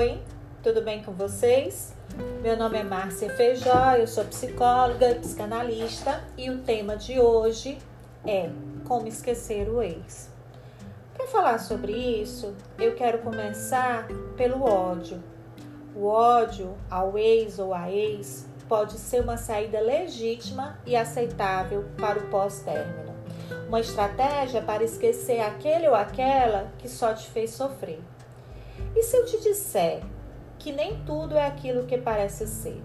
Oi, tudo bem com vocês? Meu nome é Márcia Feijó, eu sou psicóloga e psicanalista e o tema de hoje é Como Esquecer o Ex. Para falar sobre isso, eu quero começar pelo ódio. O ódio ao ex ou à ex pode ser uma saída legítima e aceitável para o pós-término. Uma estratégia para esquecer aquele ou aquela que só te fez sofrer. E se eu te disser que nem tudo é aquilo que parece ser,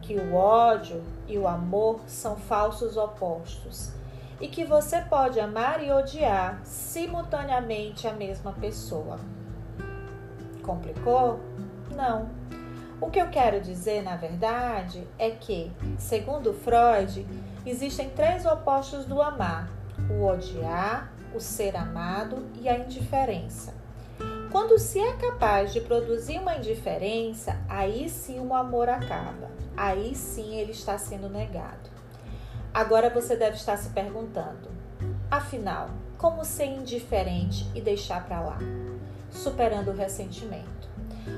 que o ódio e o amor são falsos opostos e que você pode amar e odiar simultaneamente a mesma pessoa? Complicou? Não. O que eu quero dizer, na verdade, é que, segundo Freud, existem três opostos do amar: o odiar, o ser amado e a indiferença. Quando se é capaz de produzir uma indiferença, aí sim o amor acaba. Aí sim ele está sendo negado. Agora você deve estar se perguntando: afinal, como ser indiferente e deixar para lá? Superando o ressentimento.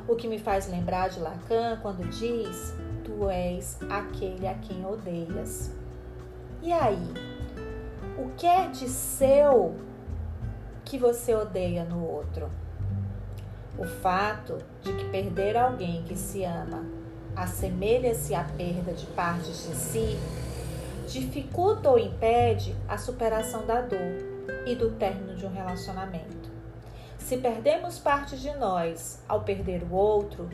O que me faz lembrar de Lacan quando diz: Tu és aquele a quem odeias. E aí? O que é de seu que você odeia no outro? O fato de que perder alguém que se ama assemelha-se à perda de partes de si dificulta ou impede a superação da dor e do término de um relacionamento. Se perdemos parte de nós ao perder o outro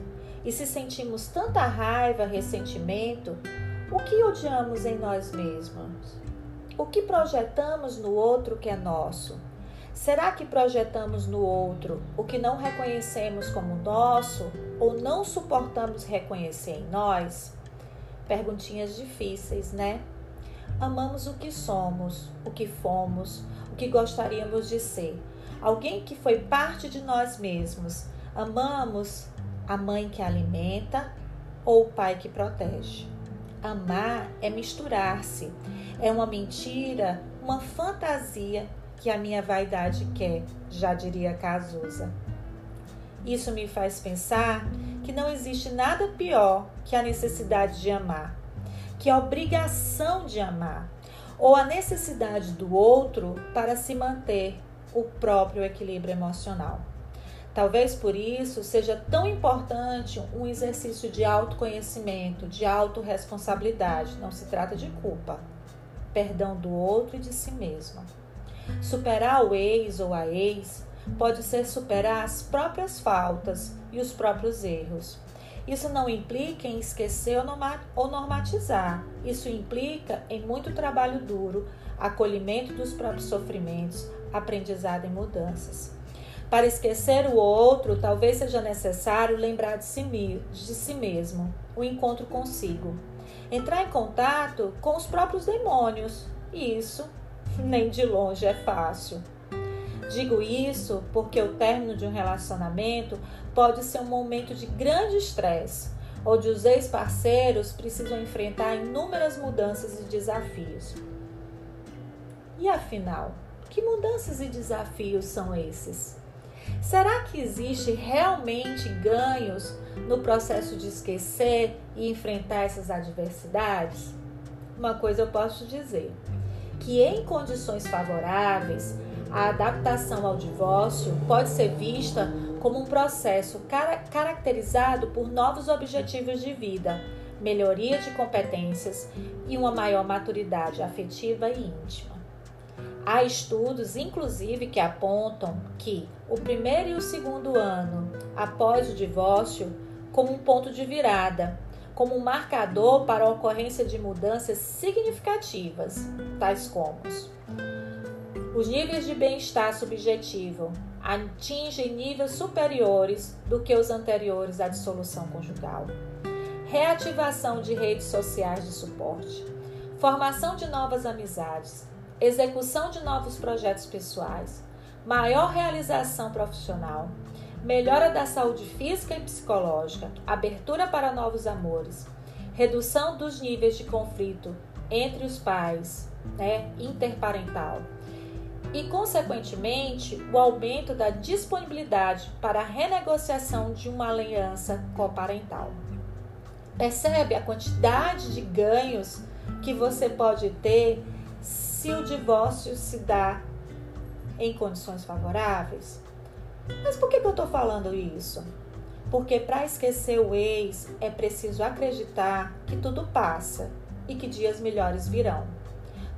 e se sentimos tanta raiva, ressentimento, o que odiamos em nós mesmos? O que projetamos no outro que é nosso? Será que projetamos no outro o que não reconhecemos como nosso ou não suportamos reconhecer em nós? Perguntinhas difíceis, né? Amamos o que somos, o que fomos, o que gostaríamos de ser. Alguém que foi parte de nós mesmos. Amamos a mãe que alimenta ou o pai que protege. Amar é misturar-se. É uma mentira, uma fantasia que a minha vaidade quer, já diria Cazuza. Isso me faz pensar que não existe nada pior que a necessidade de amar, que a obrigação de amar, ou a necessidade do outro para se manter o próprio equilíbrio emocional. Talvez por isso seja tão importante um exercício de autoconhecimento, de autorresponsabilidade. Não se trata de culpa, perdão do outro e de si mesma. Superar o ex ou a ex pode ser superar as próprias faltas e os próprios erros. Isso não implica em esquecer ou normatizar. Isso implica em muito trabalho duro, acolhimento dos próprios sofrimentos, aprendizado e mudanças. Para esquecer o outro, talvez seja necessário lembrar de si, de si mesmo, o encontro consigo. Entrar em contato com os próprios demônios. E isso nem de longe é fácil. Digo isso porque o término de um relacionamento pode ser um momento de grande estresse, onde os ex-parceiros precisam enfrentar inúmeras mudanças e desafios. E afinal, que mudanças e desafios são esses? Será que existe realmente ganhos no processo de esquecer e enfrentar essas adversidades? Uma coisa eu posso dizer: que, em condições favoráveis, a adaptação ao divórcio pode ser vista como um processo car caracterizado por novos objetivos de vida, melhoria de competências e uma maior maturidade afetiva e íntima. Há estudos, inclusive, que apontam que o primeiro e o segundo ano após o divórcio, como um ponto de virada, como um marcador para a ocorrência de mudanças significativas, tais como os níveis de bem-estar subjetivo atingem níveis superiores do que os anteriores à dissolução conjugal. Reativação de redes sociais de suporte, formação de novas amizades, execução de novos projetos pessoais, maior realização profissional, melhora da saúde física e psicológica, abertura para novos amores, redução dos níveis de conflito entre os pais, né, interparental, e, consequentemente, o aumento da disponibilidade para a renegociação de uma aliança coparental. Percebe a quantidade de ganhos que você pode ter se o divórcio se dá em condições favoráveis? Mas por que, que eu estou falando isso? Porque para esquecer o ex é preciso acreditar que tudo passa e que dias melhores virão.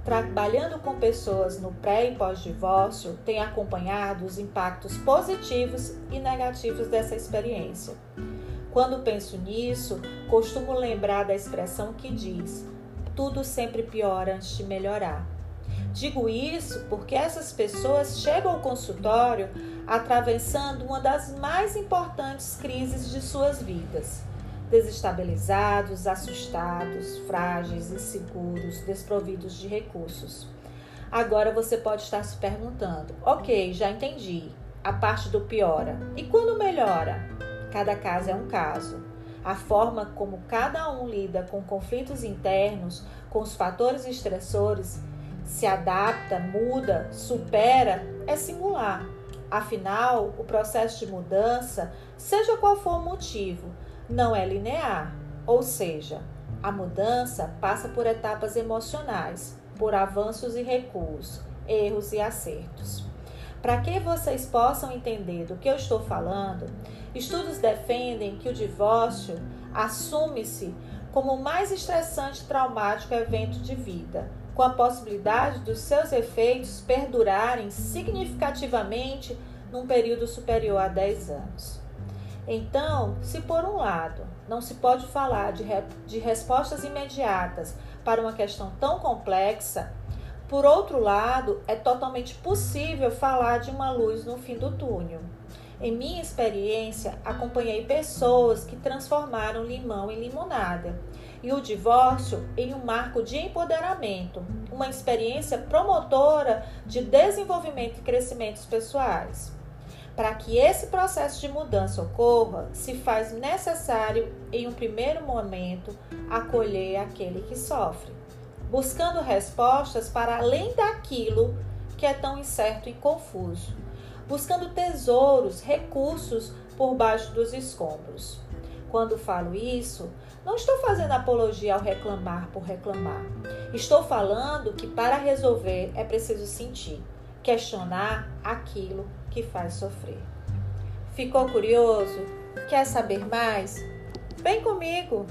Trabalhando com pessoas no pré e pós-divórcio, tenho acompanhado os impactos positivos e negativos dessa experiência. Quando penso nisso, costumo lembrar da expressão que diz: tudo sempre piora antes de melhorar. Digo isso porque essas pessoas chegam ao consultório atravessando uma das mais importantes crises de suas vidas. Desestabilizados, assustados, frágeis, inseguros, desprovidos de recursos. Agora você pode estar se perguntando: ok, já entendi. A parte do piora. E quando melhora? Cada caso é um caso. A forma como cada um lida com conflitos internos, com os fatores estressores, se adapta, muda, supera, é singular. Afinal, o processo de mudança, seja qual for o motivo, não é linear, ou seja, a mudança passa por etapas emocionais, por avanços e recuos, erros e acertos. Para que vocês possam entender do que eu estou falando, estudos defendem que o divórcio assume-se como o mais estressante e traumático evento de vida, com a possibilidade dos seus efeitos perdurarem significativamente num período superior a 10 anos. Então, se por um lado não se pode falar de, re de respostas imediatas para uma questão tão complexa, por outro lado, é totalmente possível falar de uma luz no fim do túnel. Em minha experiência, acompanhei pessoas que transformaram limão em limonada e o divórcio em um marco de empoderamento, uma experiência promotora de desenvolvimento e crescimentos pessoais. Para que esse processo de mudança ocorra, se faz necessário, em um primeiro momento, acolher aquele que sofre, buscando respostas para além daquilo que é tão incerto e confuso buscando tesouros, recursos por baixo dos escombros. Quando falo isso, não estou fazendo apologia ao reclamar por reclamar. Estou falando que para resolver é preciso sentir, questionar aquilo que faz sofrer. Ficou curioso? Quer saber mais? Vem comigo!